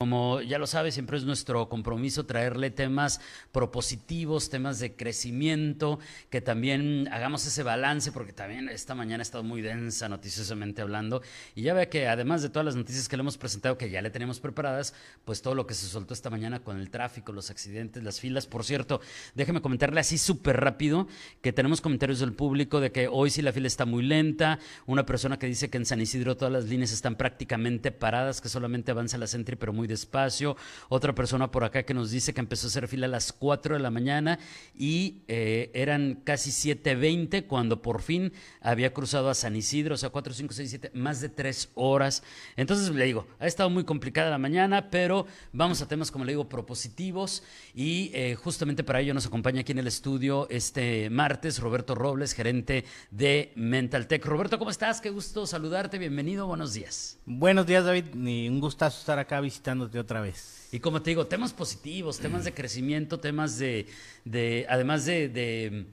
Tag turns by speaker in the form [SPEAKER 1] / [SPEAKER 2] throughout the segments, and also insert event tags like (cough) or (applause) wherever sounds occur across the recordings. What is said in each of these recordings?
[SPEAKER 1] Como ya lo sabe, siempre es nuestro compromiso traerle temas propositivos, temas de crecimiento, que también hagamos ese balance, porque también esta mañana ha estado muy densa noticiosamente hablando, y ya ve que además de todas las noticias que le hemos presentado, que ya le tenemos preparadas, pues todo lo que se soltó esta mañana con el tráfico, los accidentes, las filas. Por cierto, déjeme comentarle así súper rápido que tenemos comentarios del público de que hoy sí la fila está muy lenta, una persona que dice que en San Isidro todas las líneas están prácticamente paradas, que solamente avanza la Sentry, pero muy despacio. Otra persona por acá que nos dice que empezó a hacer fila a las 4 de la mañana y eh, eran casi 7.20 cuando por fin había cruzado a San Isidro, o sea, 4, 5, 6, 7, más de 3 horas. Entonces le digo, ha estado muy complicada la mañana, pero vamos a temas, como le digo, propositivos y eh, justamente para ello nos acompaña aquí en el estudio este martes Roberto Robles, gerente de Mental Tech. Roberto, ¿cómo estás? Qué gusto saludarte, bienvenido, buenos días.
[SPEAKER 2] Buenos días, David, y un gustazo estar acá visitando de otra vez.
[SPEAKER 1] Y como te digo, temas positivos, temas de crecimiento, temas de, de además de, de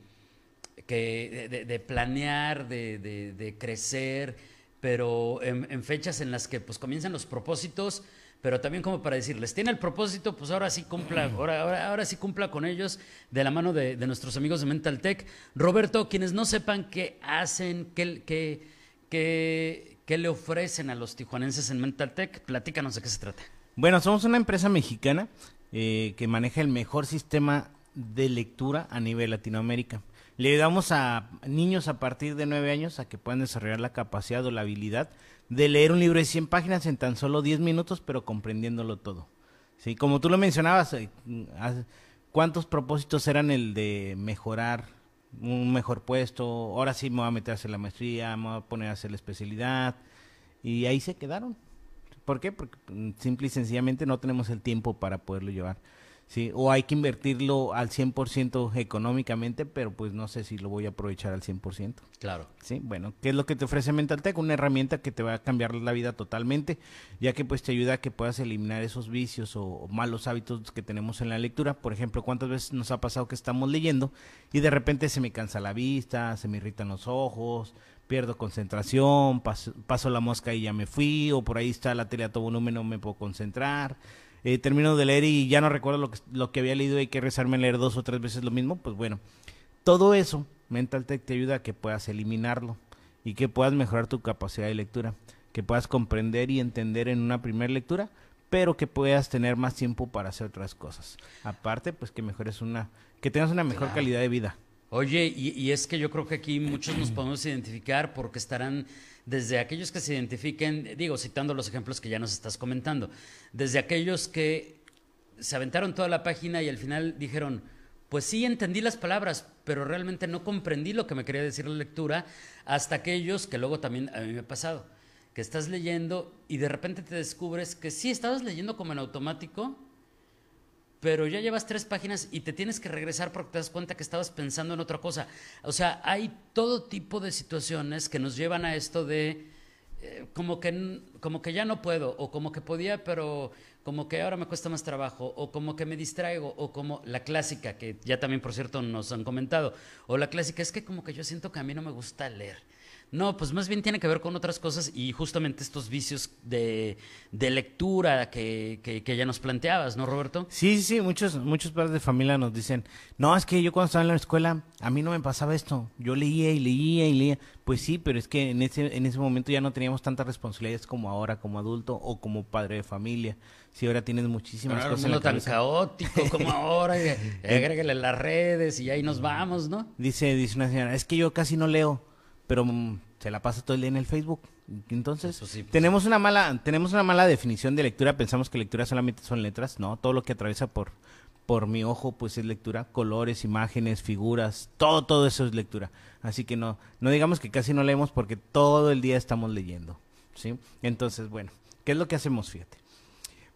[SPEAKER 1] que, de, planear, de, crecer, pero en, fechas en las que pues comienzan los propósitos, pero también como para decirles, tiene el propósito, pues ahora sí cumpla, ahora, ahora, ahora sí cumpla con ellos de la mano de, nuestros amigos de Mental Tech. Roberto, quienes no sepan qué hacen, qué, qué, qué, qué le ofrecen a los tijuanenses en Mental Tech, platícanos de qué se trata.
[SPEAKER 2] Bueno, somos una empresa mexicana eh, que maneja el mejor sistema de lectura a nivel Latinoamérica. Le ayudamos a niños a partir de nueve años a que puedan desarrollar la capacidad o la habilidad de leer un libro de 100 páginas en tan solo 10 minutos, pero comprendiéndolo todo. Sí, como tú lo mencionabas, eh, ¿cuántos propósitos eran el de mejorar un mejor puesto? Ahora sí me voy a meter a hacer la maestría, me voy a poner a hacer la especialidad. Y ahí se quedaron. ¿Por qué? Porque mm, simple y sencillamente no tenemos el tiempo para poderlo llevar. ¿sí? O hay que invertirlo al 100% económicamente, pero pues no sé si lo voy a aprovechar al 100%.
[SPEAKER 1] Claro.
[SPEAKER 2] Sí, bueno, ¿qué es lo que te ofrece MentalTech? Una herramienta que te va a cambiar la vida totalmente, ya que pues te ayuda a que puedas eliminar esos vicios o, malos hábitos que tenemos en la lectura. Por ejemplo, ¿cuántas veces nos ha pasado que estamos leyendo y de repente se me cansa la vista, se me irritan los ojos, pierdo concentración, paso, la mosca y ya me fui, o por ahí está la tele a todo volumen, no me puedo concentrar. Eh, termino de leer y ya no recuerdo lo que, lo que había leído y hay que rezarme a leer dos o tres veces lo mismo, pues bueno, todo eso, Mental Tech te ayuda a que puedas eliminarlo y que puedas mejorar tu capacidad de lectura, que puedas comprender y entender en una primera lectura, pero que puedas tener más tiempo para hacer otras cosas. Aparte, pues que mejores una, que tengas una mejor calidad de vida.
[SPEAKER 1] Oye, y, es que yo creo que aquí muchos nos podemos identificar porque estarán desde aquellos que se identifiquen, digo, citando los ejemplos que ya nos estás comentando, desde aquellos que se aventaron toda la página y al final dijeron, pues sí entendí las palabras, pero realmente no comprendí lo que me quería decir la lectura, hasta aquellos que luego también a mí me ha pasado, que estás leyendo y de repente te descubres que sí estabas leyendo como en automático, pero ya llevas tres páginas y te tienes que regresar porque te das cuenta que estabas pensando en otra cosa. O sea, hay todo tipo de situaciones que nos llevan a esto de eh, como, que, como que ya no puedo, o como que podía, pero como que ahora me cuesta más trabajo, o como que me distraigo, o como la clásica, que ya también por cierto nos han comentado, o la clásica es que como que yo siento que a mí no me gusta leer. No, pues más bien tiene que ver con otras cosas y justamente estos vicios de, de lectura que, que, que, ya nos planteabas, ¿no, Roberto?
[SPEAKER 2] Sí, sí, sí, muchos, muchos padres de familia nos dicen, no, es que yo cuando estaba en la escuela, a mí no me pasaba esto, yo leía y leía y leía. Pues sí, pero es que en ese, en ese momento ya no teníamos tantas responsabilidades como ahora, como adulto o como padre de familia. Si ahora tienes muchísimas cosas.
[SPEAKER 1] un
[SPEAKER 2] en la
[SPEAKER 1] mundo tan caótico (laughs) como ahora, y agrégale las redes y ahí nos vamos, ¿no?
[SPEAKER 2] Dice, dice una señora, es que yo casi no leo, pero mm, se la pasa todo el día en el Facebook. Entonces,
[SPEAKER 1] sí, pues,
[SPEAKER 2] tenemos una mala, tenemos una mala definición de lectura, pensamos que lectura solamente son letras, no, todo lo que atraviesa por, por mi ojo, pues es lectura, colores, imágenes, figuras, todo, todo eso es lectura. Así que no, no digamos que casi no leemos porque todo el día estamos leyendo, ¿sí? Entonces, bueno, ¿qué es lo que hacemos? Fíjate.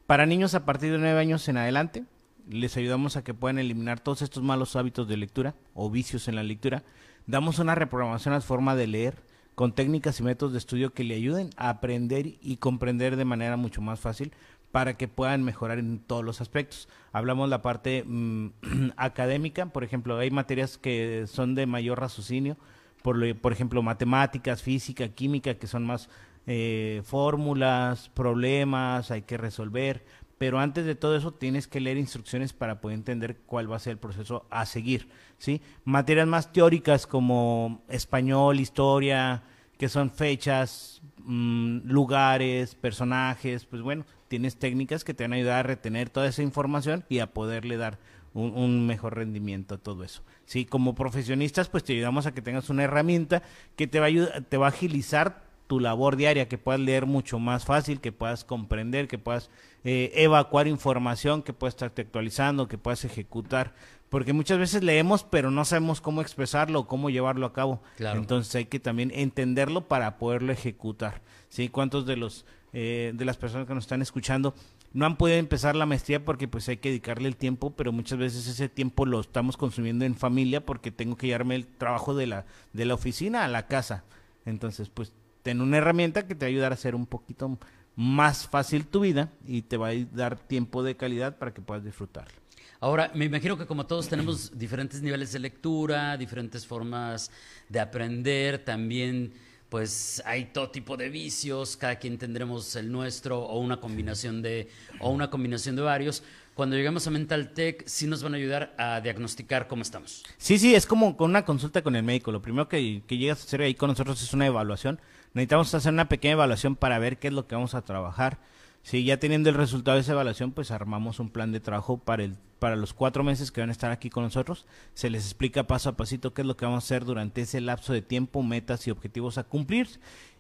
[SPEAKER 2] Para niños a partir de nueve años en adelante, les ayudamos a que puedan eliminar todos estos malos hábitos de lectura o vicios en la lectura. Damos una reprogramación a su forma de leer con técnicas y métodos de estudio que le ayuden a aprender y comprender de manera mucho más fácil para que puedan mejorar en todos los aspectos. Hablamos la parte mm, (clears throat) académica, por ejemplo, hay materias que son de mayor raciocinio, por, lo- por ejemplo, matemáticas, física, química, que son más eh, fórmulas, problemas, hay que resolver. Pero antes de todo eso tienes que leer instrucciones para poder entender cuál va a ser el proceso a seguir, ¿sí? Materias más teóricas como español, historia, que son fechas, mm, lugares, personajes, pues bueno, tienes técnicas que te van a ayudar a retener toda esa información y a poderle dar un, un mejor rendimiento a todo eso. Sí, como profesionistas, pues te ayudamos a que tengas una herramienta que te va a ayudar, te va a agilizar tu labor diaria, que puedas leer mucho más fácil, que puedas comprender, que puedas eh, evacuar información, que puedas estarte actualizando, que puedas ejecutar, porque muchas veces leemos pero no sabemos cómo expresarlo o cómo llevarlo a cabo.
[SPEAKER 1] Claro.
[SPEAKER 2] Entonces hay que también entenderlo para poderlo ejecutar. ¿Sí? ¿Cuántos de los eh, de las personas que nos están escuchando no han podido empezar la maestría porque pues hay que dedicarle el tiempo, pero muchas veces ese tiempo lo estamos consumiendo en familia porque tengo que llevarme el trabajo de la de la oficina a la casa. Entonces, pues ten una herramienta que te va a ayudar a hacer un poquito más fácil tu vida y te va a dar tiempo de calidad para que puedas disfrutarlo.
[SPEAKER 1] Ahora, me imagino que como todos tenemos diferentes niveles de lectura, diferentes formas de aprender, también pues hay todo tipo de vicios, cada quien tendremos el nuestro o una combinación de o una combinación de varios. Cuando llegamos a Mental Tech, sí nos van a ayudar a diagnosticar cómo estamos.
[SPEAKER 2] Sí, sí, es como con una consulta con el médico. Lo primero que, que llegas a hacer ahí con nosotros es una evaluación. Necesitamos hacer una pequeña evaluación para ver qué es lo que vamos a trabajar. Si ya teniendo el resultado de esa evaluación, pues armamos un plan de trabajo para el para los cuatro meses que van a estar aquí con nosotros. Se les explica paso a pasito qué es lo que vamos a hacer durante ese lapso de tiempo, metas y objetivos a cumplir.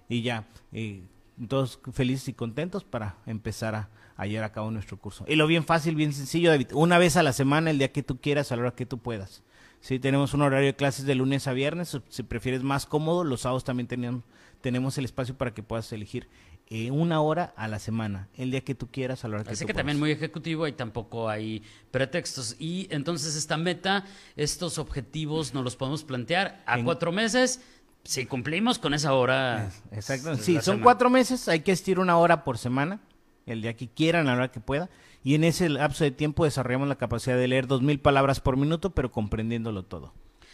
[SPEAKER 2] Y ya, eh, todos felices y contentos para empezar a, a llevar a cabo nuestro curso. Y lo bien fácil, bien sencillo, David. Una vez a la semana, el día que tú quieras, a la hora que tú puedas. Sí, tenemos un horario de clases de lunes a viernes. Si prefieres más cómodo, los sábados también tenemos, tenemos el espacio para que puedas elegir eh, una hora a la semana, el día que tú quieras, a la hora que
[SPEAKER 1] Así que
[SPEAKER 2] puedas.
[SPEAKER 1] también muy ejecutivo y tampoco hay pretextos. Y entonces esta meta, estos objetivos nos los podemos plantear a
[SPEAKER 2] En-
[SPEAKER 1] cuatro meses. Si cumplimos con esa hora.
[SPEAKER 2] Exacto. Sí, son
[SPEAKER 1] semana.
[SPEAKER 2] cuatro meses, hay que estirar una hora por semana, el día que quieran, a la hora que pueda. Y en ese lapso de tiempo desarrollamos la capacidad de leer dos mil palabras por minuto, pero comprendiéndolo todo.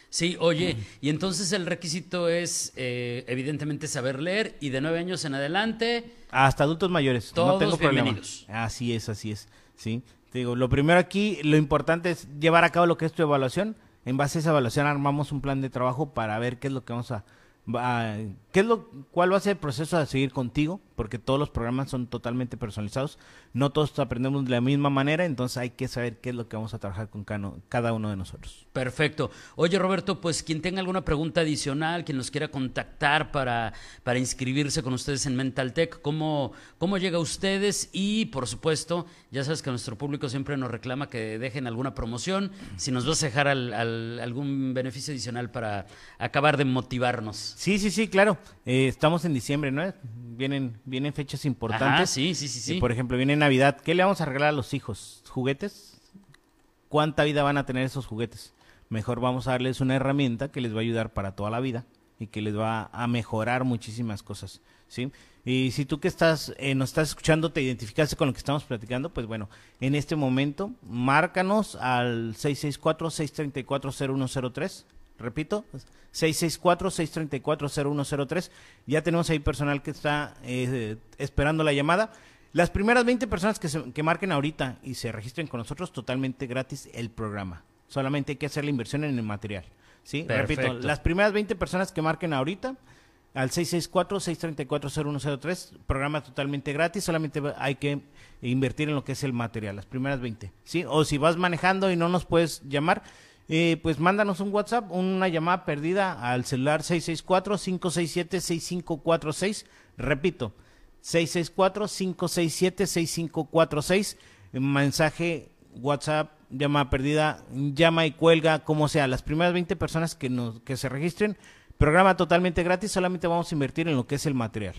[SPEAKER 1] Sí, oye, y entonces el requisito es eh, evidentemente saber leer y de nueve años en adelante.
[SPEAKER 2] Hasta adultos mayores. no
[SPEAKER 1] Todos
[SPEAKER 2] tengo problema. Así es, así es. Sí. Te digo, lo primero aquí, lo importante es llevar a cabo lo que es tu evaluación. En base a esa evaluación armamos un plan de trabajo para ver qué es lo que vamos a, va- qué es lo, cuál va a ser el proceso a seguir contigo, porque todos los programas son totalmente personalizados. No todos aprendemos de la misma manera, entonces hay que saber qué es lo que vamos a trabajar con cada uno de nosotros.
[SPEAKER 1] Perfecto. Oye, Roberto, pues quien tenga alguna pregunta adicional, quien nos quiera contactar para, para inscribirse con ustedes en Mental Tech, ¿cómo, ¿cómo llega a ustedes? Y, por supuesto, ya sabes que nuestro público siempre nos reclama que dejen alguna promoción. Si nos vas a dejar al- al- algún beneficio adicional para acabar de motivarnos.
[SPEAKER 2] Sí, sí, sí, claro. Eh, estamos en diciembre, ¿no? Vienen, vienen fechas importantes.
[SPEAKER 1] Ajá, sí, sí, sí,
[SPEAKER 2] Y,
[SPEAKER 1] sí.
[SPEAKER 2] por ejemplo, viene Navidad. ¿Qué le vamos a regalar a los hijos? ¿Juguetes? ¿Cuánta vida van a tener esos juguetes? Mejor vamos a darles una herramienta que les va a ayudar para toda la vida y que les va a mejorar muchísimas cosas, ¿sí? Y si tú que estás, eh, nos estás escuchando, te identificaste con lo que estamos platicando, pues bueno, en este momento, márcanos al 664-634-0103 Repito, 664-634-0103. Ya tenemos ahí personal que está eh, esperando la llamada. Las primeras 20 personas que, se, que marquen ahorita y se registren con nosotros, totalmente gratis el programa. Solamente hay que hacer la inversión en el material. ¿sí? Repito, las primeras 20 personas que marquen ahorita al 664-634-0103, programa totalmente gratis, solamente hay que invertir en lo que es el material, las primeras 20, ¿sí? O si vas manejando y no nos puedes llamar, eh, pues mándanos un WhatsApp, una llamada perdida al celular 664-567-6546, repito, 664-567-6546, mensaje WhatsApp, llamada perdida, llama y cuelga, como sea, las primeras 20 personas que, nos, que se registren, programa totalmente gratis, solamente vamos a invertir en lo que es el material.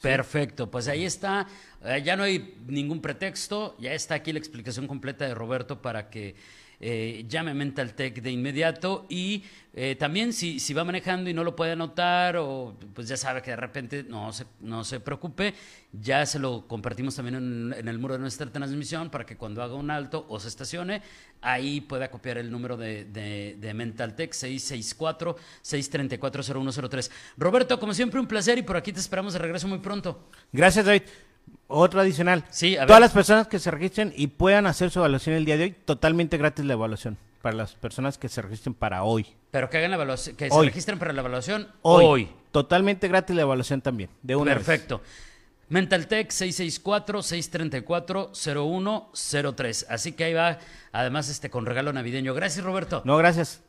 [SPEAKER 1] Perfecto, pues ahí está, eh, ya no hay ningún pretexto, ya está aquí la explicación completa de Roberto para que eh, llame Mental Tech de inmediato y eh, también si, si va manejando y no lo puede anotar o pues ya sabe que de repente no se, no se preocupe, ya se lo compartimos también en, el muro de nuestra transmisión para que cuando haga un alto o se estacione, ahí pueda copiar el número de, de, de Mental Tech 664-634-0103. Roberto, como siempre un placer y por aquí te esperamos de regreso muy pronto.
[SPEAKER 2] Gracias David. Otro adicional. Sí, Todas las personas que se registren y puedan hacer su evaluación el día de hoy, totalmente gratis la evaluación. Para las personas que se registren para hoy.
[SPEAKER 1] Pero que hagan la evaluación, que se registren para la evaluación hoy.
[SPEAKER 2] Totalmente gratis la evaluación también. De una
[SPEAKER 1] Perfecto. Mentaltech 664-634-0103. Así que ahí va, además, este con regalo navideño. Gracias, Roberto.
[SPEAKER 2] No, gracias.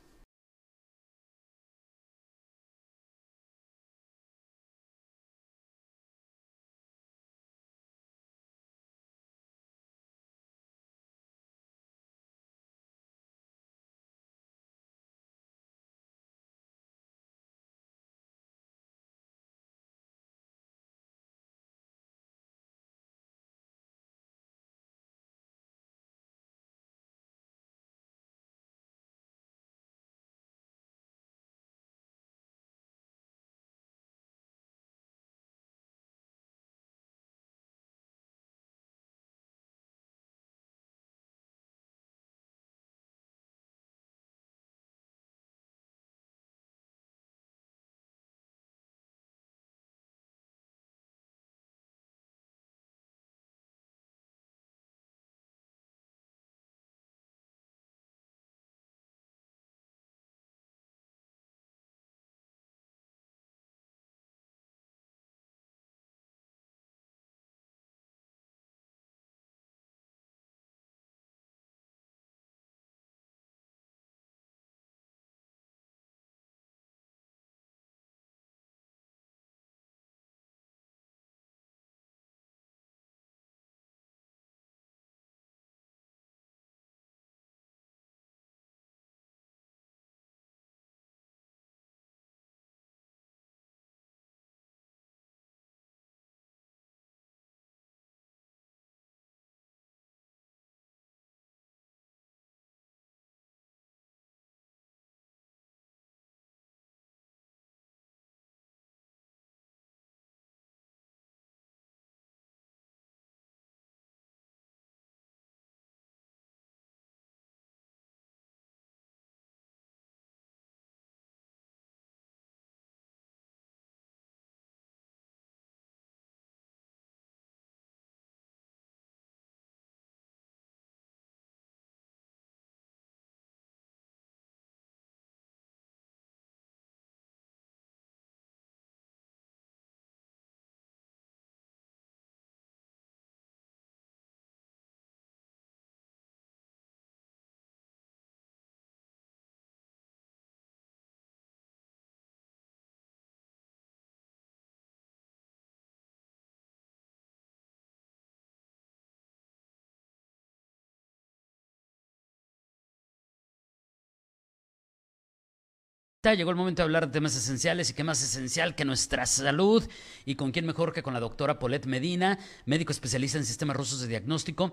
[SPEAKER 1] Llegó el momento de hablar de temas esenciales y qué más esencial que nuestra salud y con quién mejor que con la doctora Paulette Medina, médico especialista en sistemas rusos de diagnóstico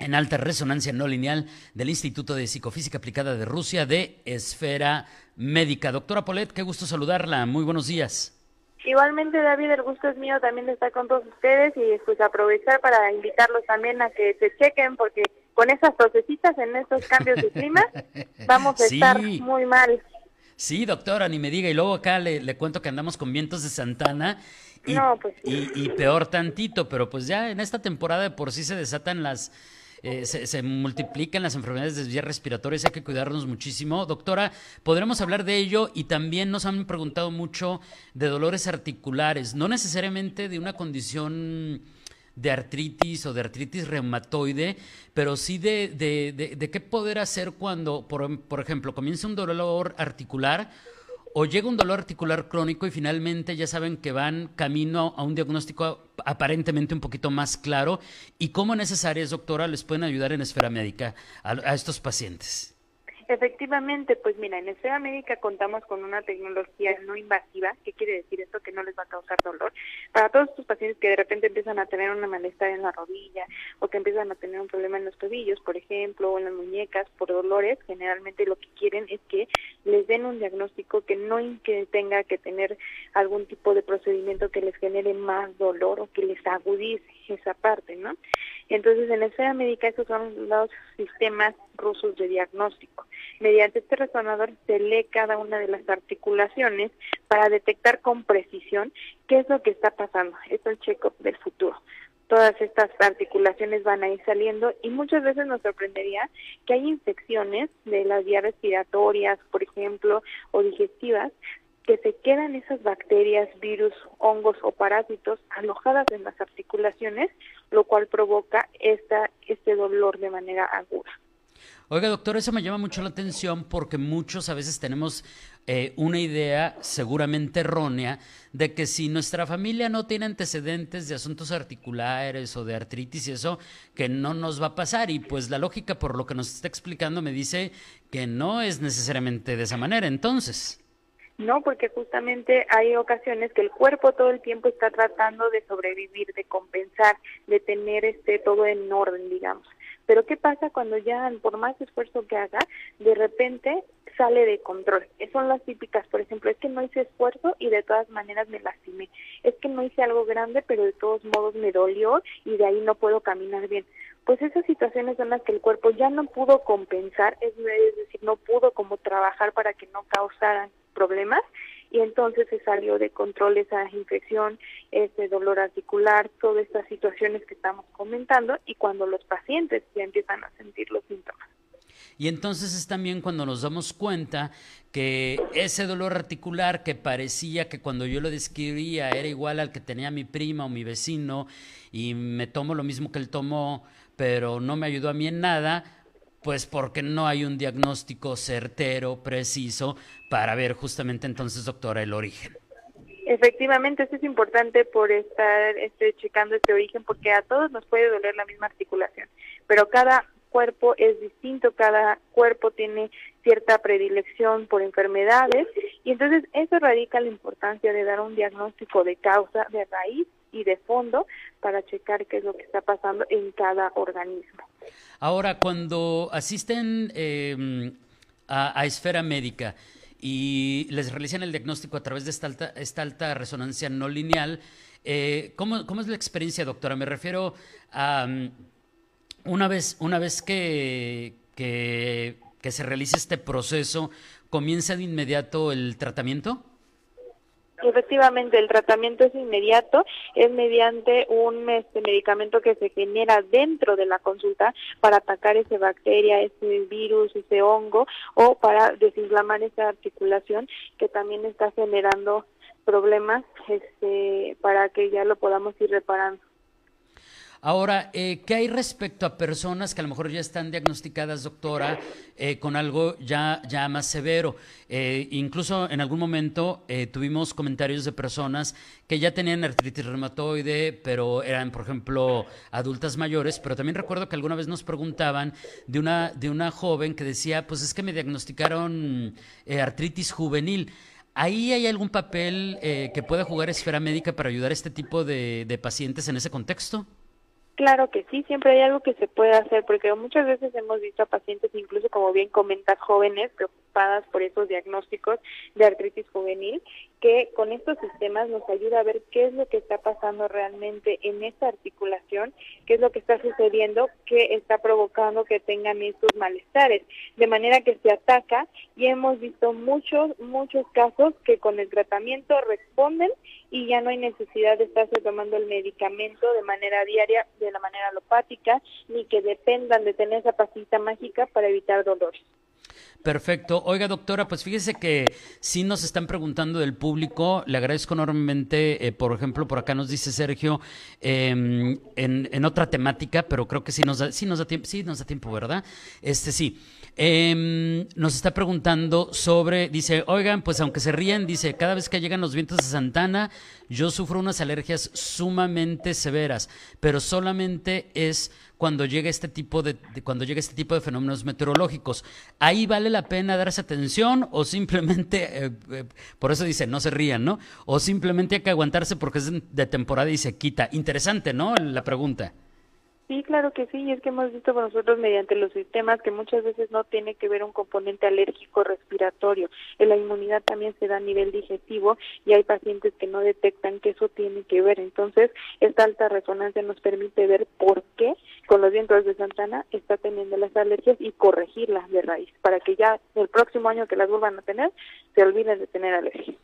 [SPEAKER 1] en alta resonancia no lineal del Instituto de Psicofísica Aplicada de Rusia de Esfera Médica. Doctora Paulette, qué gusto saludarla. Muy buenos días.
[SPEAKER 3] Igualmente, David, el gusto es mío también de estar con todos ustedes y pues aprovechar para invitarlos también a que se chequen porque con esas tosecitas en estos cambios de clima (laughs) vamos a estar muy mal.
[SPEAKER 1] Sí, doctora, ni me diga. Y luego acá le, le cuento que andamos con vientos de Santana. Y,
[SPEAKER 3] No, pues
[SPEAKER 1] y, y peor tantito, pero pues ya en esta temporada de por sí se desatan las, eh, se, se multiplican las enfermedades de vías respiratorias, hay que cuidarnos muchísimo. Doctora, podremos hablar de ello y también nos han preguntado mucho de dolores articulares, no necesariamente de una condición de artritis o de artritis reumatoide, pero sí de, de, de- qué poder hacer cuando, por, por ejemplo, comienza un dolor articular o llega un dolor articular crónico y finalmente ya saben que van camino a un diagnóstico aparentemente un poquito más claro y cómo áreas, doctora, les pueden ayudar en esfera médica a estos pacientes.
[SPEAKER 3] Efectivamente, pues mira, en Esfera Médica contamos con una tecnología no invasiva. ¿Qué quiere decir esto? Que no les va a causar dolor. Para todos estos pacientes que de repente empiezan a tener una malestar en la rodilla o que empiezan a tener un problema en los tobillos, por ejemplo, o en las muñecas por dolores, generalmente lo que quieren es que les den un diagnóstico que no que tenga que tener algún tipo de procedimiento que les genere más dolor o que les agudice esa parte, ¿no? Entonces, en esfera médica, esos son los sistemas rusos de diagnóstico. Mediante este resonador se lee cada una de las articulaciones para detectar con precisión qué es lo que está pasando. Es el check-up del futuro. Todas estas articulaciones van a ir saliendo y muchas veces nos sorprendería que hay infecciones de las vías respiratorias, por ejemplo, o digestivas, que se quedan esas bacterias, virus, hongos o parásitos alojadas en las articulaciones, lo cual provoca esta, este dolor de manera aguda.
[SPEAKER 1] Oiga, doctor, eso me llama mucho la atención porque muchos a veces tenemos eh, una idea seguramente errónea de que si nuestra familia no tiene antecedentes de asuntos articulares o de artritis y eso, que no nos va a pasar. Y pues la lógica, por lo que nos está explicando, me dice que no es necesariamente de esa manera. Entonces,
[SPEAKER 3] No, porque justamente hay ocasiones que el cuerpo todo el tiempo está tratando de sobrevivir, de compensar, de tener este todo en orden, digamos. Pero ¿qué pasa cuando ya, por más esfuerzo que haga, de repente sale de control? Son las típicas, por ejemplo, es que no hice esfuerzo y de todas maneras me lastimé. Es que no hice algo grande, pero de todos modos me dolió y de ahí no puedo caminar bien. Pues esas situaciones son las que el cuerpo ya no pudo compensar, es decir, no pudo como trabajar para que no causaran problemas y entonces se salió de control esa infección, ese dolor articular, todas estas situaciones que estamos comentando y cuando los pacientes ya empiezan a sentir los síntomas.
[SPEAKER 1] Y entonces es también cuando nos damos cuenta que ese dolor articular que parecía que cuando yo lo describía era igual al que tenía mi prima o mi vecino y me tomo lo mismo que él tomó, pero no me ayudó a mí en nada, pues porque no hay un diagnóstico certero, preciso, para ver justamente entonces, doctora, el origen.
[SPEAKER 3] Efectivamente, esto es importante por estar este, checando este origen, porque a todos nos puede doler la misma articulación, pero cada cuerpo es distinto, cada cuerpo tiene cierta predilección por enfermedades, y entonces eso radica la importancia de dar un diagnóstico de causa, de raíz y de fondo para checar qué es lo que está pasando en cada organismo.
[SPEAKER 1] Ahora, cuando asisten eh, a, esfera médica, y les realizan el diagnóstico a través de esta alta, esta alta resonancia no lineal. Eh, ¿cómo, ¿cómo, es la experiencia, doctora? Me refiero a um, una vez, una vez que, que, se realice este proceso, ¿comienza de inmediato el tratamiento?
[SPEAKER 3] Efectivamente, el tratamiento es inmediato, es mediante un este, medicamento que se genera dentro de la consulta para atacar esa bacteria, ese virus, ese hongo o para desinflamar esa articulación que también está generando problemas este, para que ya lo podamos ir reparando.
[SPEAKER 1] Ahora, eh, ¿qué hay respecto a personas que a lo mejor ya están diagnosticadas, doctora, eh, con algo ya, ya más severo? Eh, incluso en algún momento eh, tuvimos comentarios de personas que ya tenían artritis reumatoide, pero eran, por ejemplo, adultas mayores, pero también recuerdo que alguna vez nos preguntaban de una, de una joven que decía, pues es que me diagnosticaron eh, artritis juvenil. ¿Ahí hay algún papel eh, que pueda jugar Esfera Médica para ayudar a este tipo de, de pacientes en ese contexto?
[SPEAKER 3] Claro que sí, siempre hay algo que se puede hacer, porque muchas veces hemos visto a pacientes, incluso como bien comentas, jóvenes, pero preocupadas por esos diagnósticos de artritis juvenil, que con estos sistemas nos ayuda a ver qué es lo que está pasando realmente en esta articulación, qué es lo que está sucediendo, qué está provocando que tengan estos malestares, de manera que se ataca y hemos visto muchos, muchos casos que con el tratamiento responden y ya no hay necesidad de estarse tomando el medicamento de manera diaria, de la manera alopática, ni que dependan de tener esa pastita mágica para evitar dolores.
[SPEAKER 1] Perfecto. Oiga, doctora, pues fíjese que sí nos están preguntando del público. Le agradezco enormemente, eh, por ejemplo, por acá nos dice Sergio, em, en, otra temática, pero creo que sí nos da, sí nos da tiempo, sí nos da tiempo, ¿verdad? Este sí. Eh, nos está preguntando sobre, dice, oigan, pues aunque se ríen, dice, cada vez que llegan los vientos de Santana, yo sufro unas alergias sumamente severas, pero solamente es cuando llega este tipo de, de, cuando llega este tipo de fenómenos meteorológicos. Ahí vale la pena darse atención o simplemente, eh, eh, por eso dice, no se rían, ¿no? O simplemente hay que aguantarse porque es de temporada y se quita. Interesante, ¿no? La pregunta.
[SPEAKER 3] Sí, claro que sí, y es que hemos visto con nosotros mediante los sistemas que muchas veces no tiene que ver un componente alérgico respiratorio. En la inmunidad también se da a nivel digestivo y hay pacientes que no detectan que eso tiene que ver. Entonces, esta alta resonancia nos permite ver por qué con los vientos de Santana está teniendo las alergias y corregirlas de raíz, para que ya el próximo año que las vuelvan a tener, se olviden de tener alergias.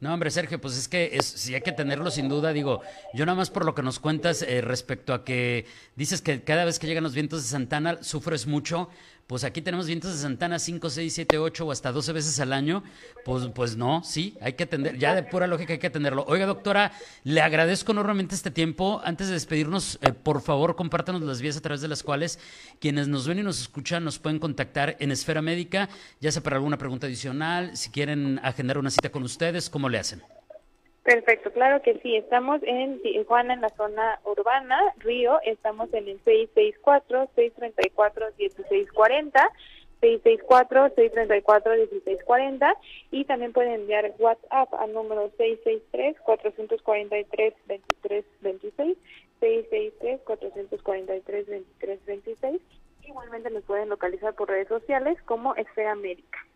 [SPEAKER 1] No, hombre, Sergio, pues es que es, si hay que tenerlo sin duda, digo, yo nada más por lo que nos cuentas eh, respecto a que dices que cada vez que llegan los vientos de Santana sufres mucho, pues aquí tenemos vientos de Santana 5, 6, 7, 8 o hasta 12 veces al año, pues, pues no, sí, hay que atender, ya de pura lógica hay que atenderlo. Oiga, doctora, le agradezco enormemente este tiempo. Antes de despedirnos, eh, por favor, compártanos las vías a través de las cuales quienes nos ven y nos escuchan nos pueden contactar en Esfera Médica, ya sea para alguna pregunta adicional, si quieren agendar una cita con ustedes, ¿cómo le hacen?
[SPEAKER 3] Perfecto, claro que sí. Estamos en Tijuana, en la zona urbana, Río. Estamos en el 664-634-1640. 664-634-1640 y también pueden enviar WhatsApp al número 663-443-2326, 663-443-2326. Igualmente nos pueden localizar por redes sociales como Esfera Médica.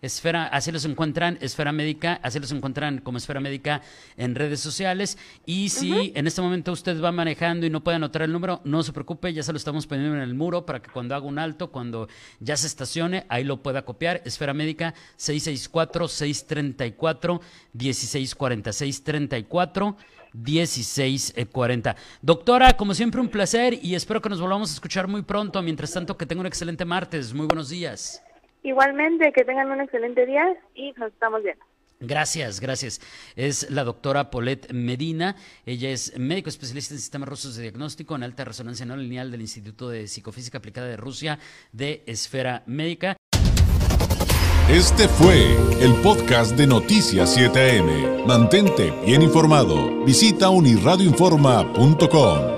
[SPEAKER 1] Esfera, así los encuentran, Esfera Médica, así los encuentran como Esfera Médica en redes sociales. Y si uh -huh. en este momento usted va manejando y no puede anotar el número, no se preocupe, ya se lo estamos poniendo en el muro para que cuando haga un alto, cuando ya se estacione, ahí lo pueda copiar. Esfera Médica 664-634-1640. 634 1640. Doctora, como siempre, un placer y espero que nos volvamos a escuchar muy pronto. Mientras tanto, que tenga un excelente martes. Muy buenos días.
[SPEAKER 3] Igualmente, que tengan un excelente día y nos estamos viendo.
[SPEAKER 1] Gracias, gracias. Es la doctora Paulette Medina. Ella es médico especialista en sistemas rusos de diagnóstico en alta resonancia no lineal del Instituto de Psicofísica Aplicada de Rusia de Esfera Médica.
[SPEAKER 4] Este fue el podcast de Noticias 7am. Mantente bien informado. Visita unirradioinforma.com.